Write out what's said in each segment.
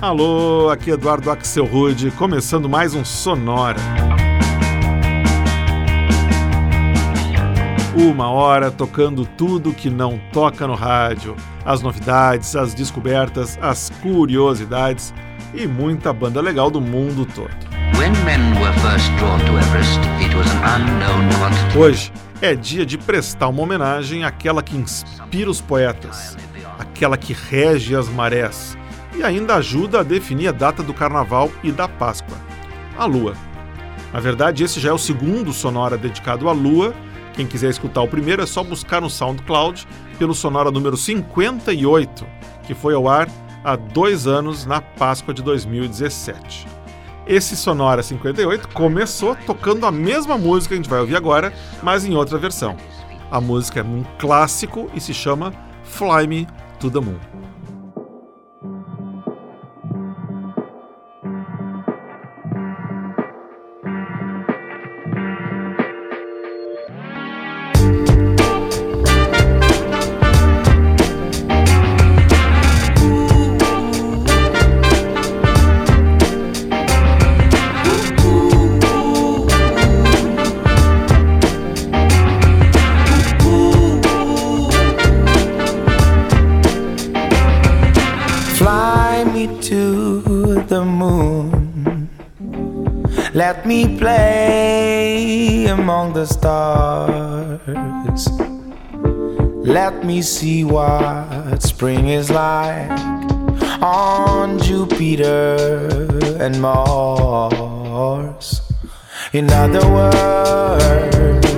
Alô, aqui Eduardo Axel Rude, começando mais um Sonora. Uma hora tocando tudo que não toca no rádio, as novidades, as descobertas, as curiosidades e muita banda legal do mundo todo. Hoje é dia de prestar uma homenagem àquela que inspira os poetas, aquela que rege as marés e ainda ajuda a definir a data do Carnaval e da Páscoa, a Lua. Na verdade, esse já é o segundo Sonora dedicado à Lua. Quem quiser escutar o primeiro é só buscar no SoundCloud pelo Sonora número 58, que foi ao ar há dois anos na Páscoa de 2017. Esse Sonora 58 começou tocando a mesma música que a gente vai ouvir agora, mas em outra versão. A música é um clássico e se chama Fly Me to the Moon. Me play among the stars. Let me see what spring is like on Jupiter and Mars. In other words,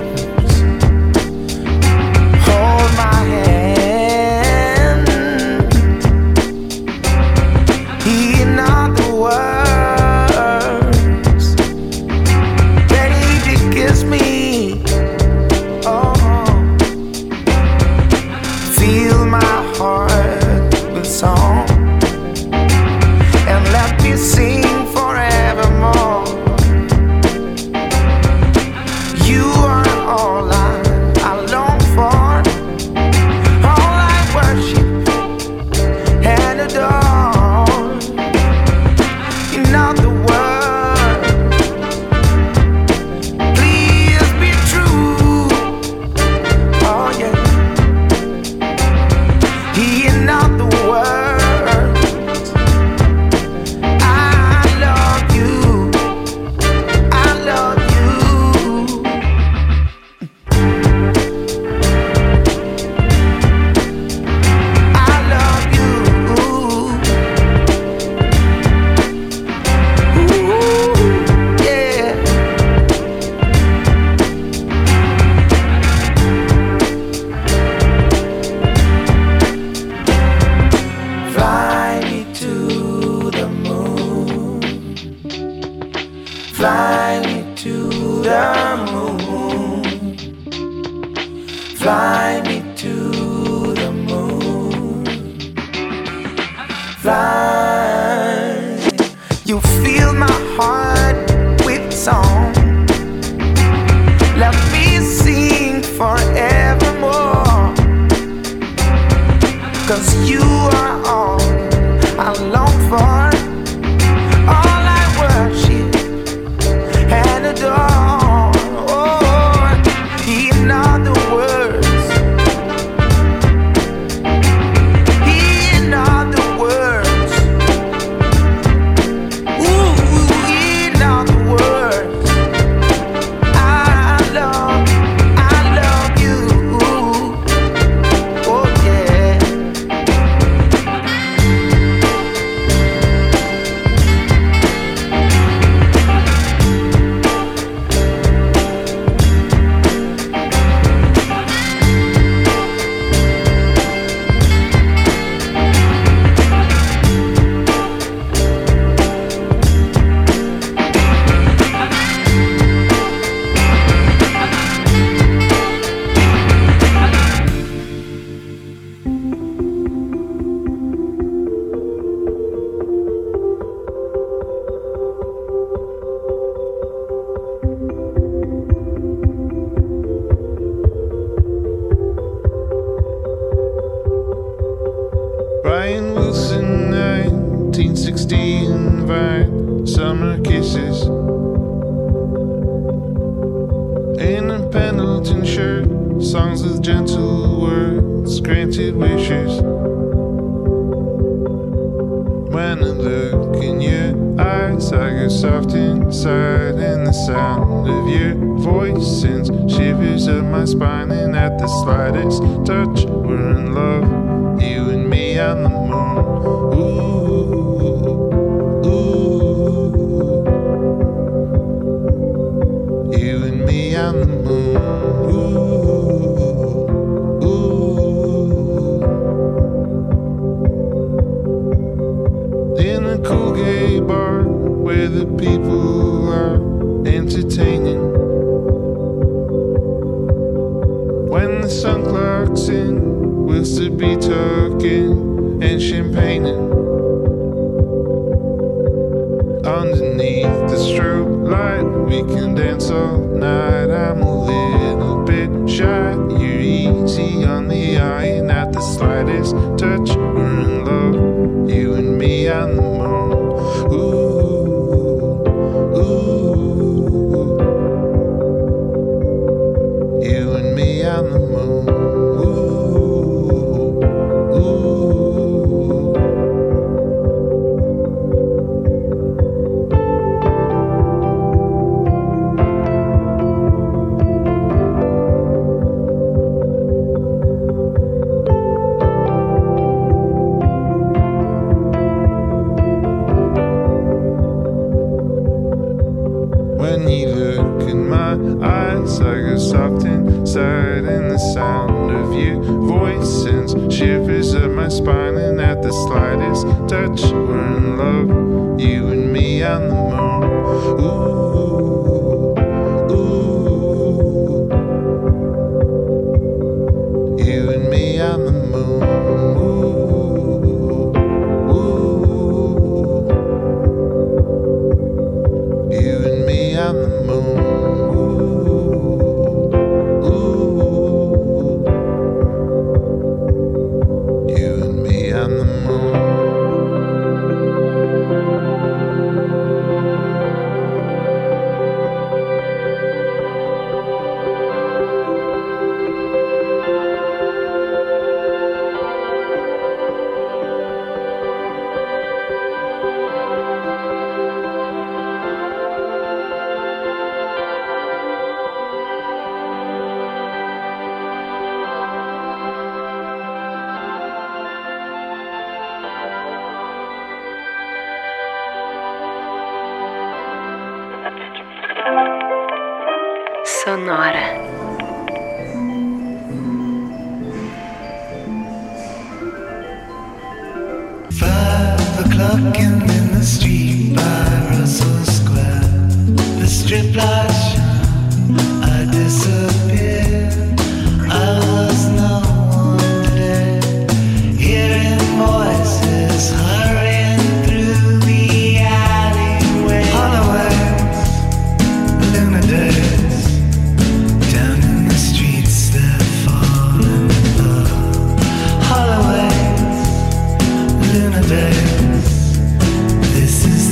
You fill my heart with song. Let me sing. Cause you are all I love. fingers soft inside and the sound of your voice sends shivers up my spine. And at the slightest touch we're in love you and me on the moon. catch in a day. This is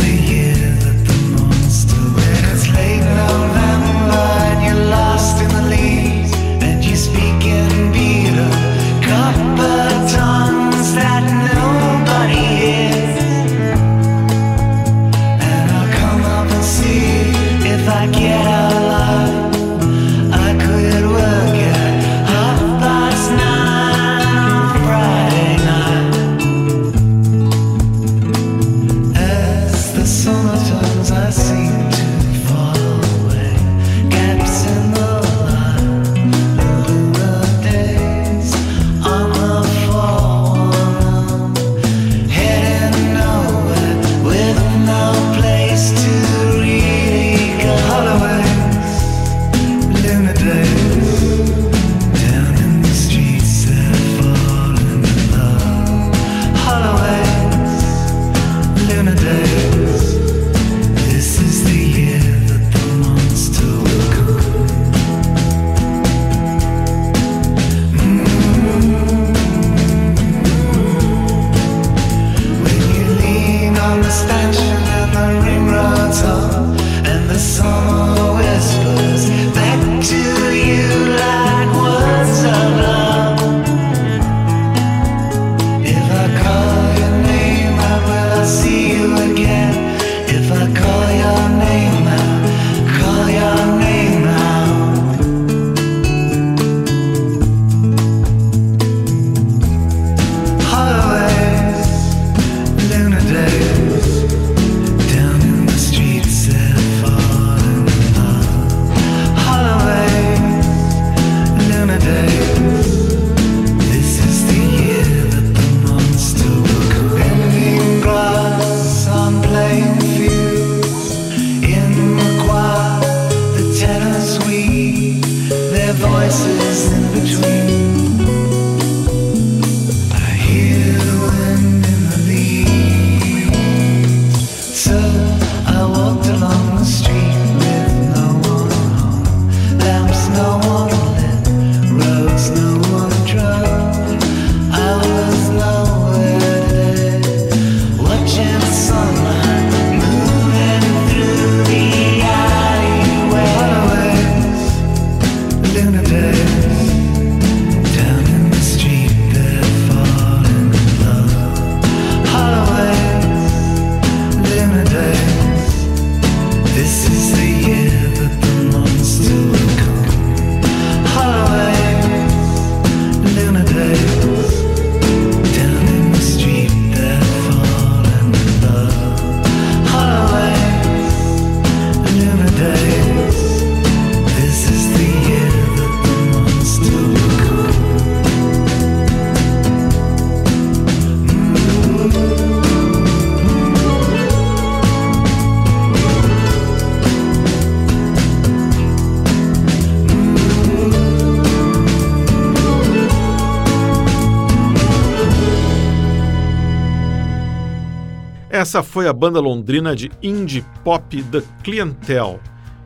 Essa foi a banda londrina de indie pop The Clientele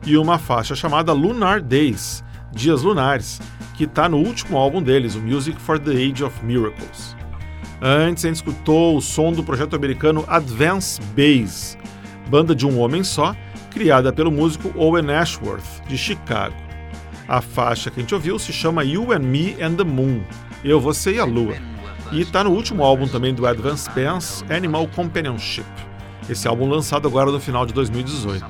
e uma faixa chamada Lunar Days, Dias Lunares, que está no último álbum deles, o Music for the Age of Miracles. Antes a gente escutou o som do projeto americano Advance Bass, banda de um homem só, criada pelo músico Owen Ashworth, de Chicago. A faixa que a gente ouviu se chama You and Me and the Moon, Eu, Você e a Lua e está no último álbum também do Advance Pants, Animal Companionship. Esse álbum lançado agora no final de 2018.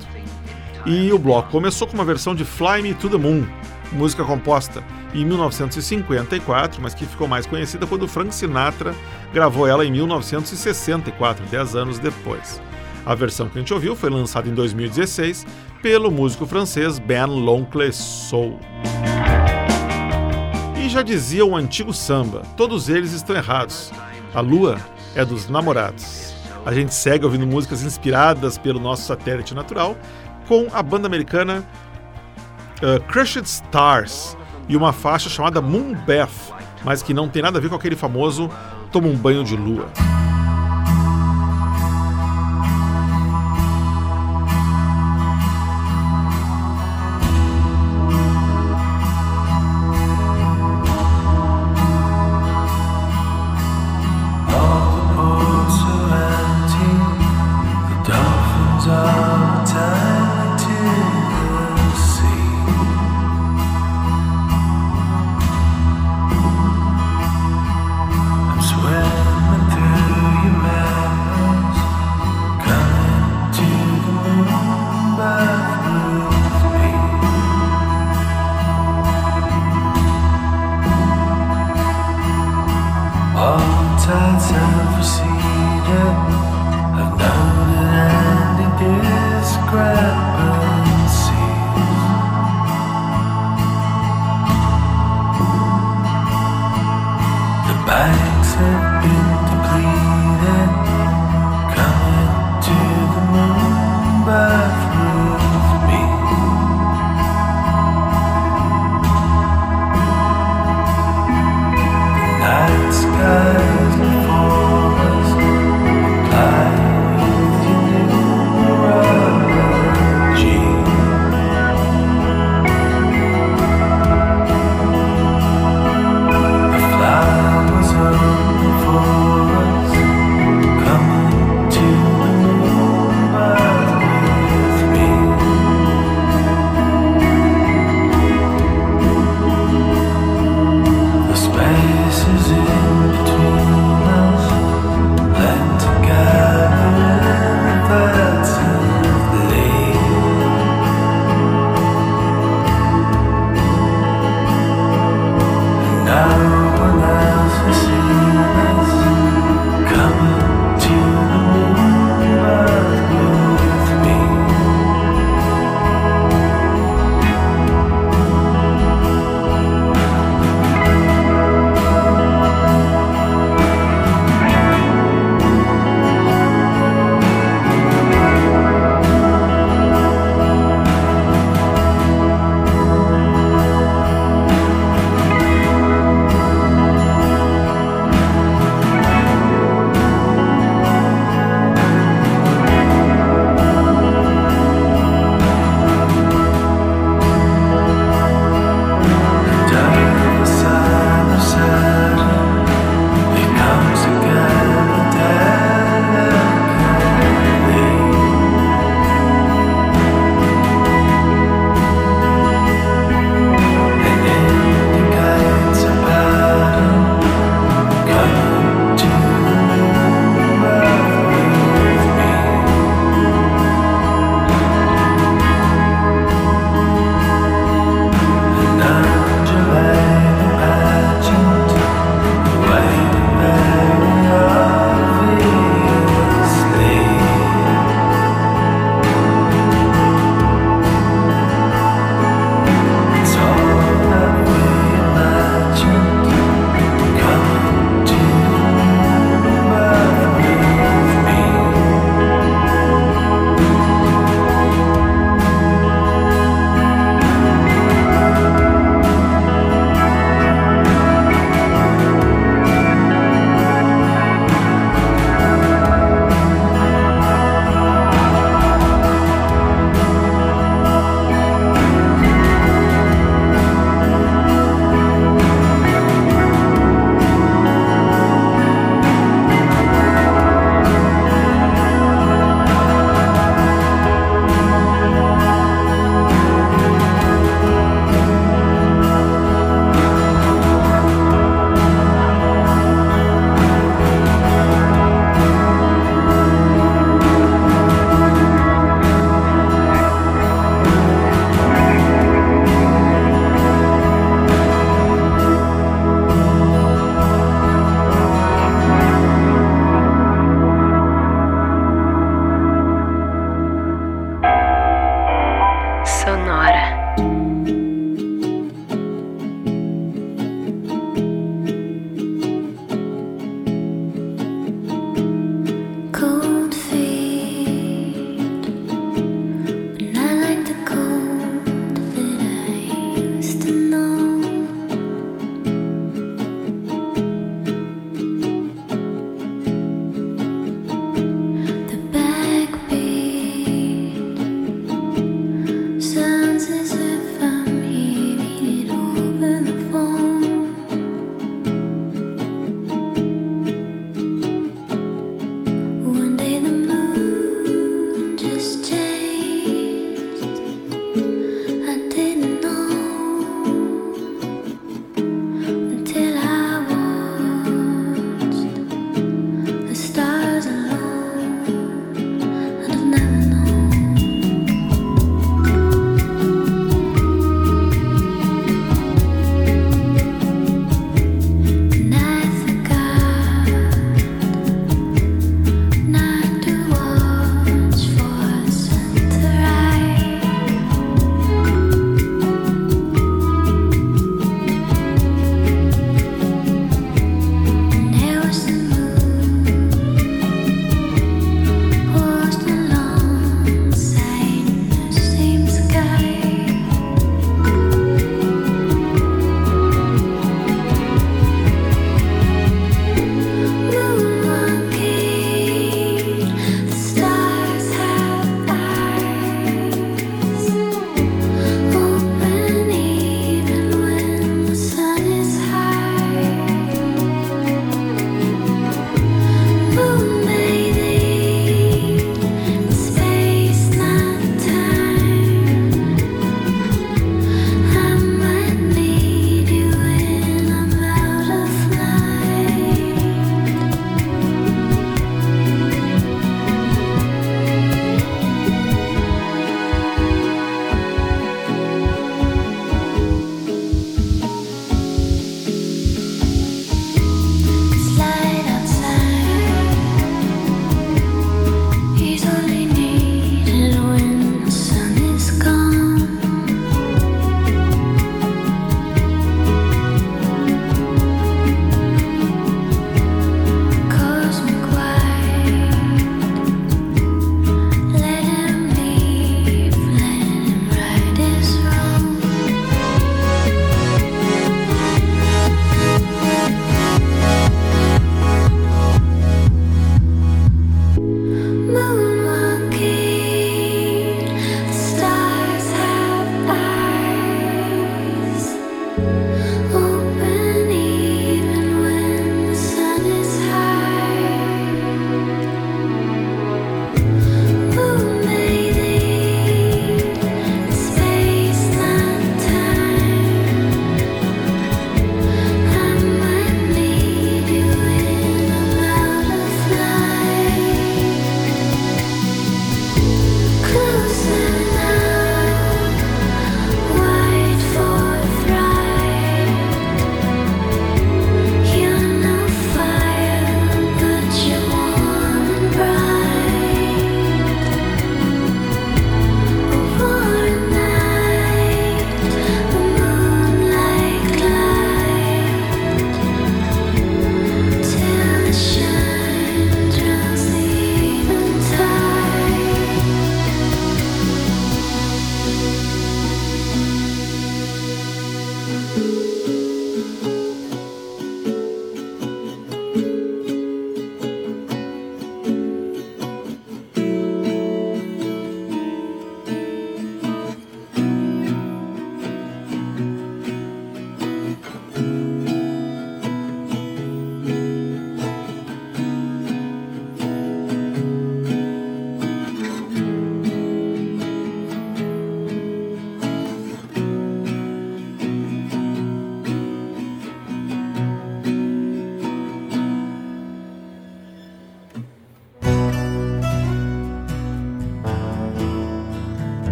E o bloco começou com uma versão de Fly Me to the Moon, música composta em 1954, mas que ficou mais conhecida quando Frank Sinatra gravou ela em 1964, 10 anos depois. A versão que a gente ouviu foi lançada em 2016 pelo músico francês Ben L'Oncle Soul já dizia o antigo samba: todos eles estão errados. A lua é dos namorados. A gente segue ouvindo músicas inspiradas pelo nosso satélite natural com a banda americana uh, Crushed Stars e uma faixa chamada Moon Bath, mas que não tem nada a ver com aquele famoso Toma um banho de lua.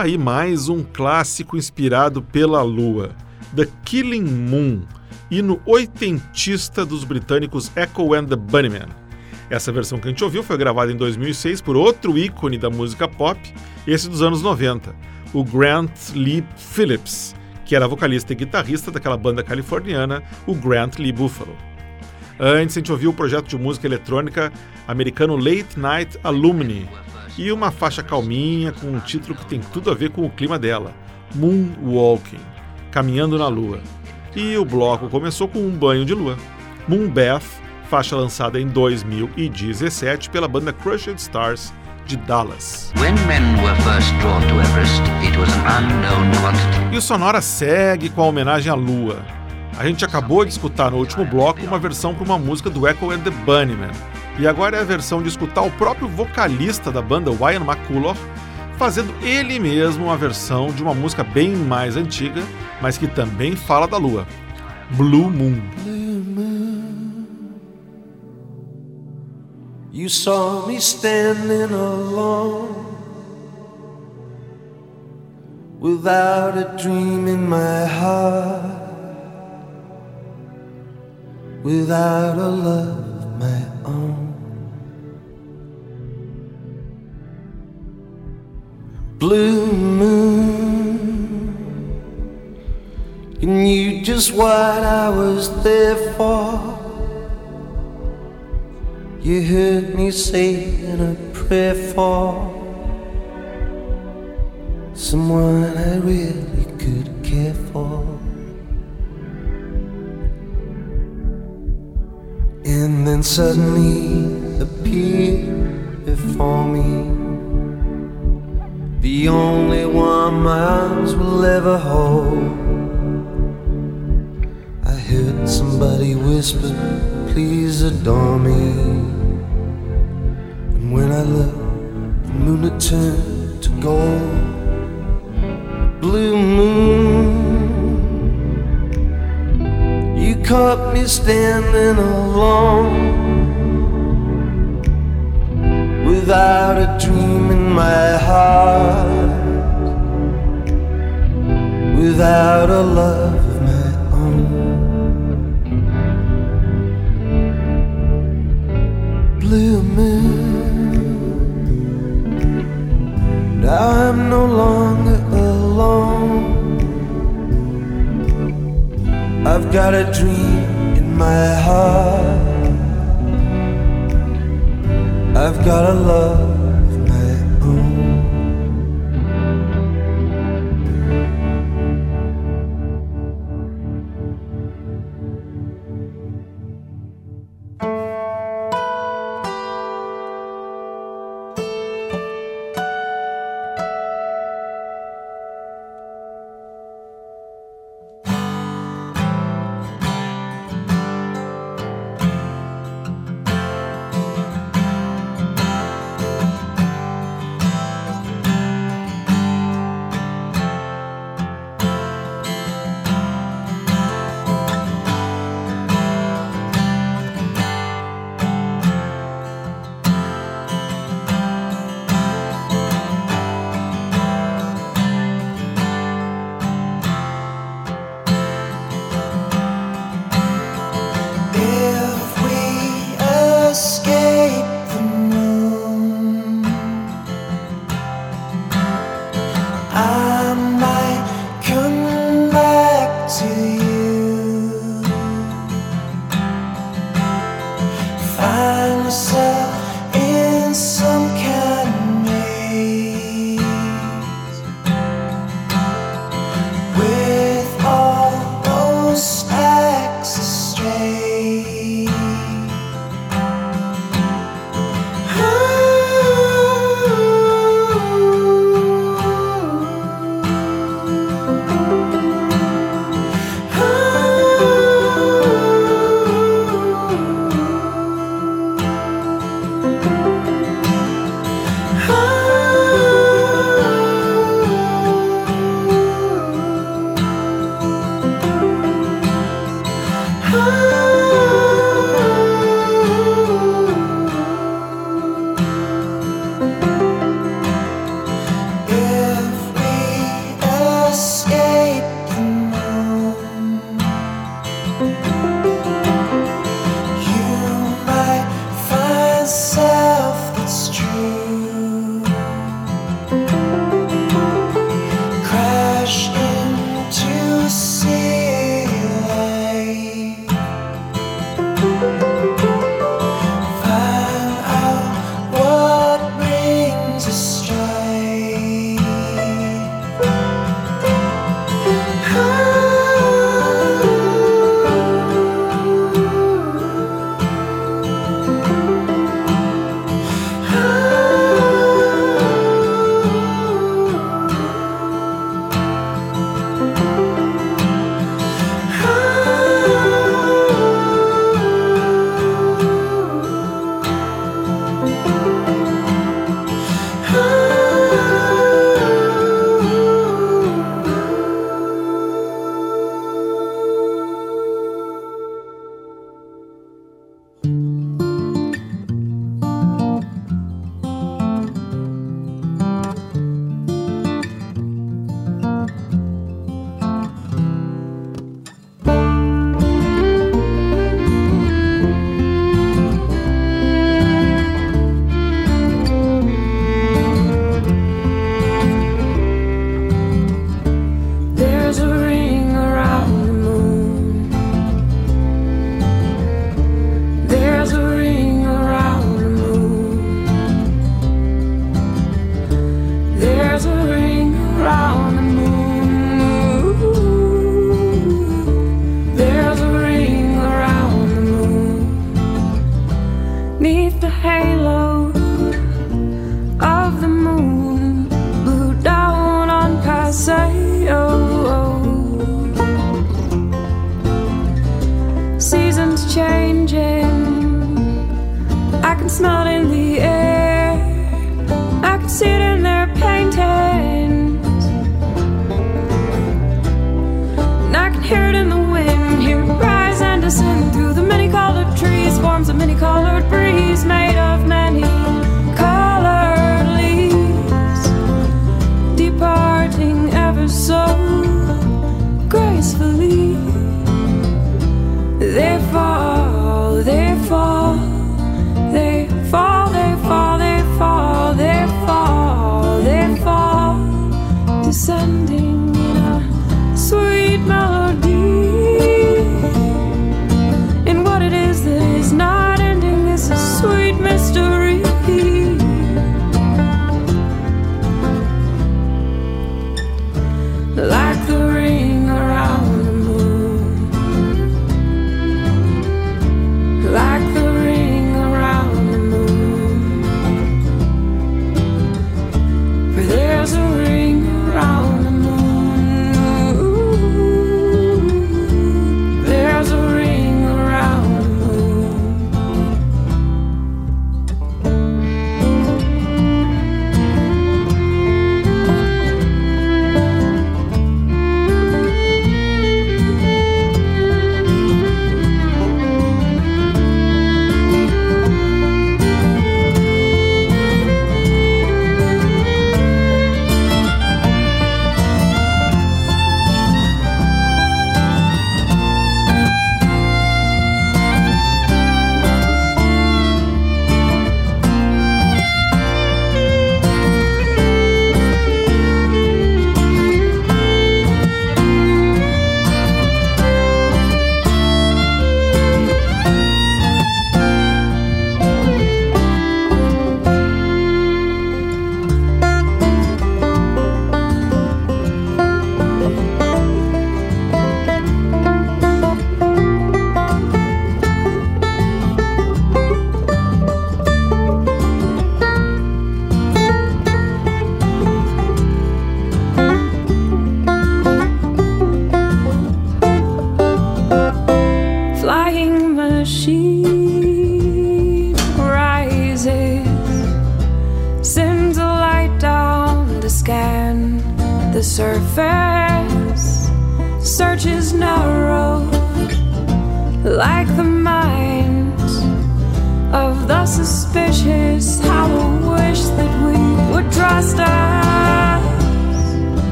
Tá aí mais um clássico inspirado pela lua, The Killing Moon, hino oitentista dos britânicos Echo and the Bunnymen. Essa versão que a gente ouviu foi gravada em 2006 por outro ícone da música pop, esse dos anos 90, o Grant Lee Phillips, que era vocalista e guitarrista daquela banda californiana, o Grant Lee Buffalo. Antes, a gente ouviu o projeto de música eletrônica americano Late Night Alumni e uma faixa calminha com um título que tem tudo a ver com o clima dela, Moonwalking, Caminhando na Lua. E o bloco começou com um banho de lua, Moonbath, faixa lançada em 2017 pela banda Crushed Stars de Dallas. Everest. E o Sonora segue com a homenagem à Lua. A gente acabou de escutar no último bloco uma versão para uma música do Echo and the Bunnymen. E agora é a versão de escutar o próprio vocalista da banda, Ryan McCullough, fazendo ele mesmo uma versão de uma música bem mais antiga, mas que também fala da Lua, Blue Moon. Blue moon. You saw me standing alone without a dream in my heart, without a love of my own. Blue moon. You knew just what I was there for. You heard me saying a prayer for someone I really could care for. And then suddenly appeared before me the only one my arms will ever hold. I heard somebody whisper, please adore me. And when I looked, the moon had turned to gold. Blue moon, you caught me standing alone without a dream in my heart, without a love of my own. Blue moon, now I'm no longer alone. I've got a dream in my heart. I've got a love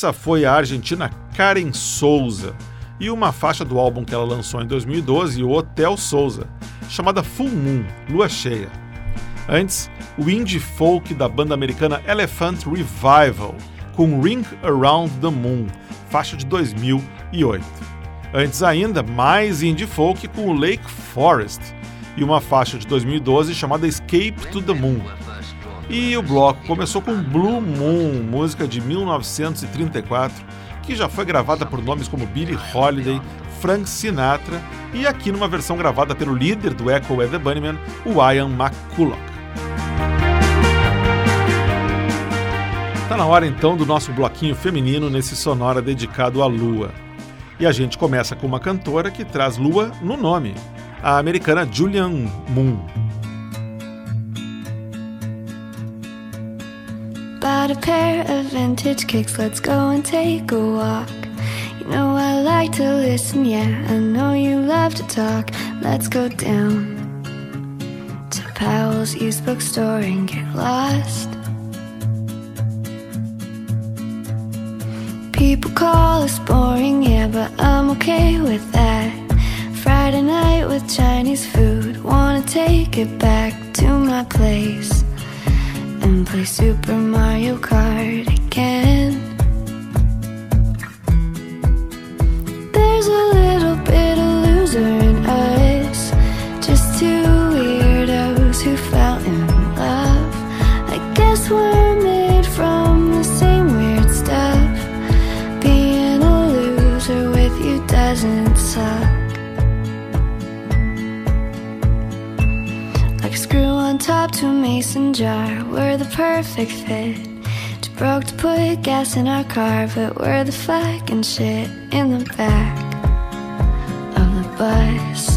Essa foi a argentina Karen Souza e uma faixa do álbum que ela lançou em 2012, o Hotel Souza, chamada Full Moon, Lua Cheia. Antes, o indie folk da banda americana Elephant Revival, com Ring Around the Moon, faixa de 2008. Antes ainda, mais indie folk com o Lake Forest e uma faixa de 2012 chamada Escape to the Moon. E o bloco começou com Blue Moon, música de 1934, que já foi gravada por nomes como Billie Holiday, Frank Sinatra e aqui numa versão gravada pelo líder do Echo and the Bunnymen, o Ian McCulloch. Tá na hora então do nosso bloquinho feminino nesse sonora dedicado à lua. E a gente começa com uma cantora que traz lua no nome, a americana Julianne Moon. Bought a pair of vintage kicks, let's go and take a walk. You know I like to listen, yeah, I know you love to talk. Let's go down to Powell's used bookstore and get lost. People call us boring, yeah, but I'm okay with that. Friday night with Chinese food, wanna take it back to my place and play Super Mario Kart again. To a mason jar, we're the perfect fit. Too broke to put gas in our car, but we're the fucking shit in the back of the bus,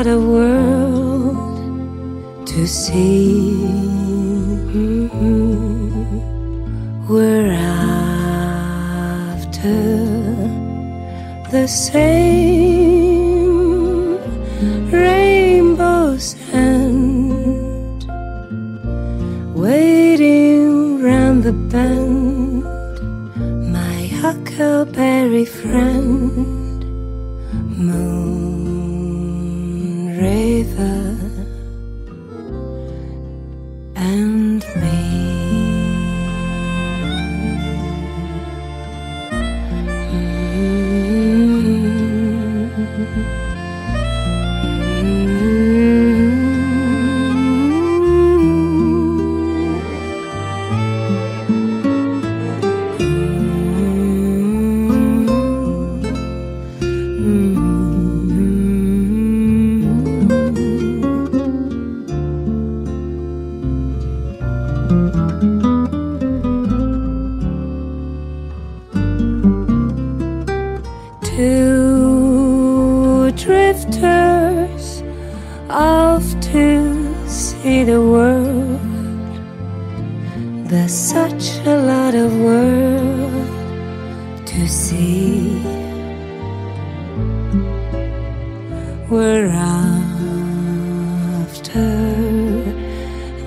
what a world to see. Mm-hmm. We're after the same rainbows and waiting round the bend, my huckleberry friend. Moon.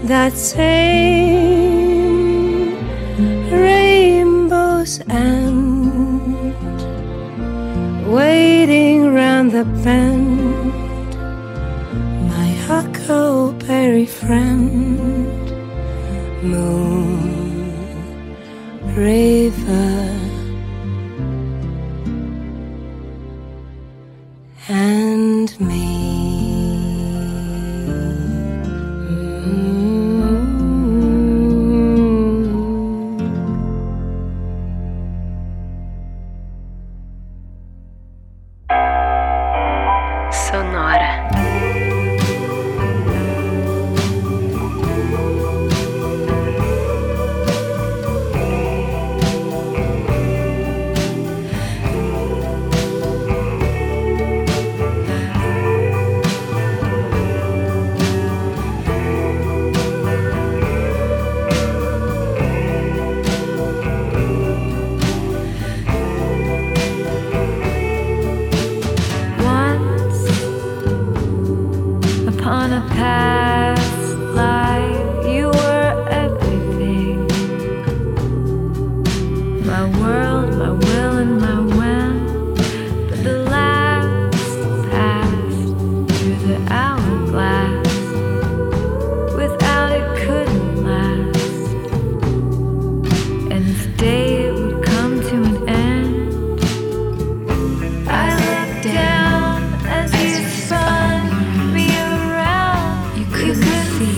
that same rainbow's end, waiting round the bend, my huckleberry friend.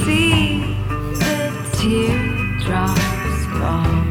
see the teardrops fall.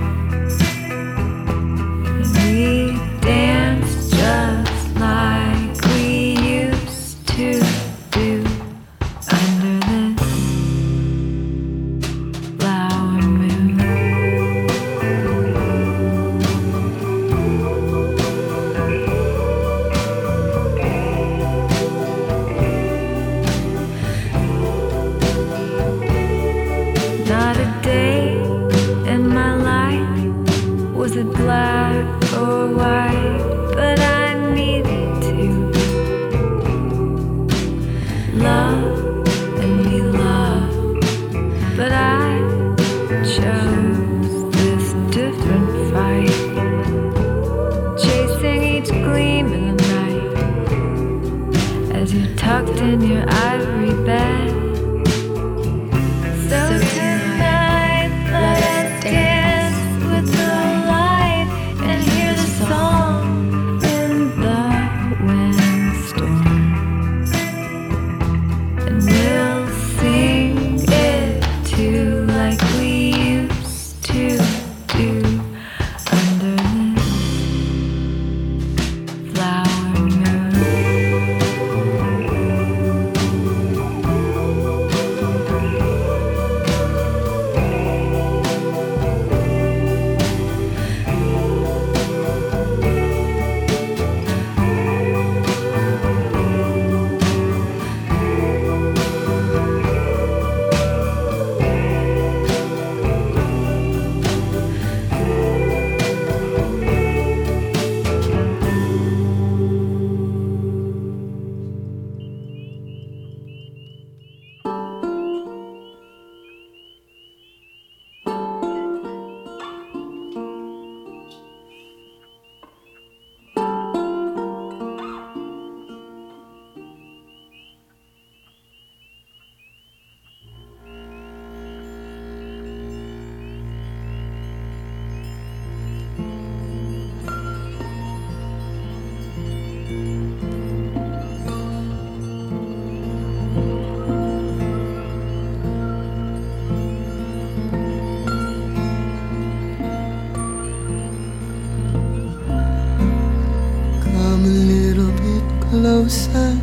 No.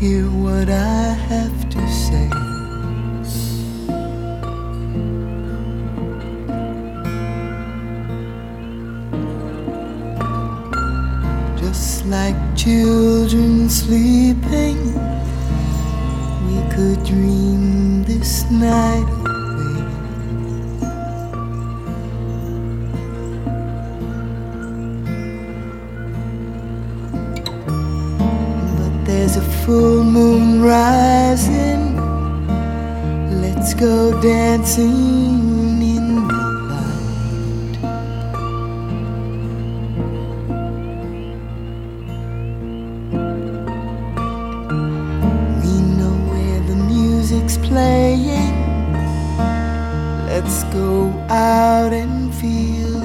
Hear what I Let's go out and feel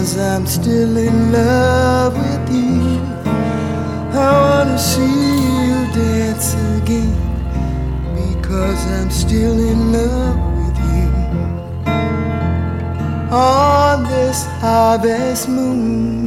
Because I'm still in love with you. I wanna see you dance again. Because I'm still in love with you. On this harvest moon.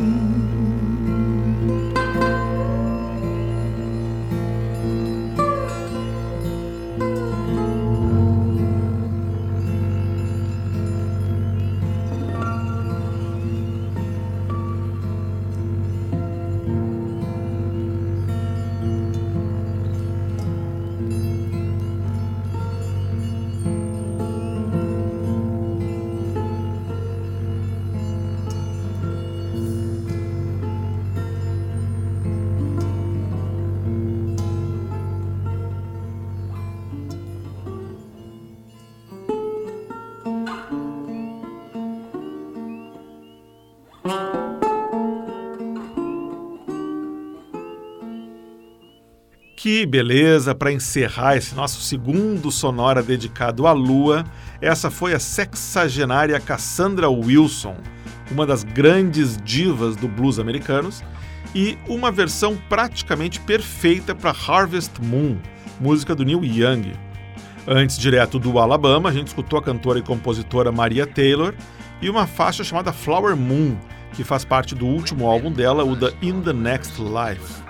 Que beleza para encerrar esse nosso segundo sonora dedicado à Lua. Essa foi a sexagenária Cassandra Wilson, uma das grandes divas do blues americanos, e uma versão praticamente perfeita para Harvest Moon, música do Neil Young. Antes, direto do Alabama, a gente escutou a cantora e compositora Maria Taylor e uma faixa chamada Flower Moon, que faz parte do último álbum dela, o The In the Next Life.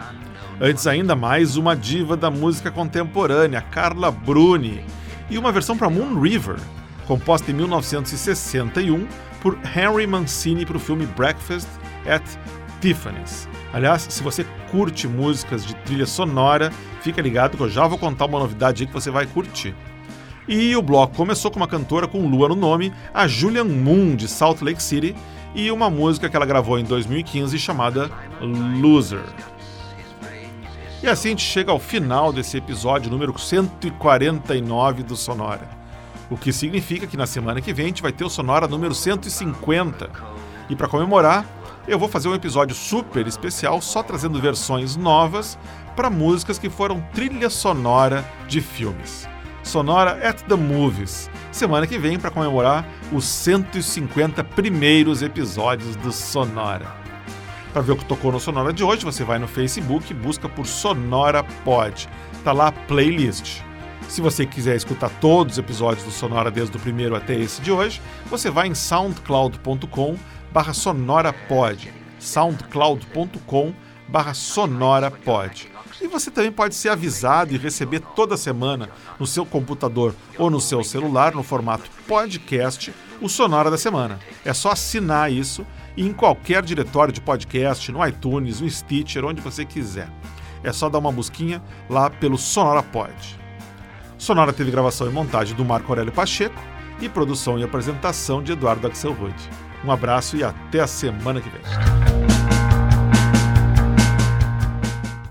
Antes ainda mais uma diva da música contemporânea, Carla Bruni, e uma versão para Moon River, composta em 1961 por Henry Mancini para o filme Breakfast at Tiffany's. Aliás, se você curte músicas de trilha sonora, fica ligado que eu já vou contar uma novidade aí que você vai curtir. E o bloco começou com uma cantora com lua no nome, a Julian Moon, de Salt Lake City, e uma música que ela gravou em 2015 chamada Loser. E assim a gente chega ao final desse episódio número 149 do Sonora. O que significa que na semana que vem a gente vai ter o Sonora número 150. E para comemorar, eu vou fazer um episódio super especial só trazendo versões novas para músicas que foram trilha sonora de filmes. Sonora at the Movies. Semana que vem para comemorar os 150 primeiros episódios do Sonora. Para ver o que tocou no Sonora de hoje, você vai no Facebook e busca por Sonora Pod. Tá lá a playlist. Se você quiser escutar todos os episódios do Sonora desde o primeiro até esse de hoje, você vai em soundcloud.com barra sonorapod. soundcloud.com barra sonorapod. E você também pode ser avisado e receber toda semana no seu computador ou no seu celular, no formato podcast, o Sonora da Semana. É só assinar isso e em qualquer diretório de podcast, no iTunes, no Stitcher, onde você quiser. É só dar uma busquinha lá pelo Sonora Pod. Sonora teve gravação e montagem do Marco Aurélio Pacheco e produção e apresentação de Eduardo Axel Rude. Um abraço e até a semana que vem.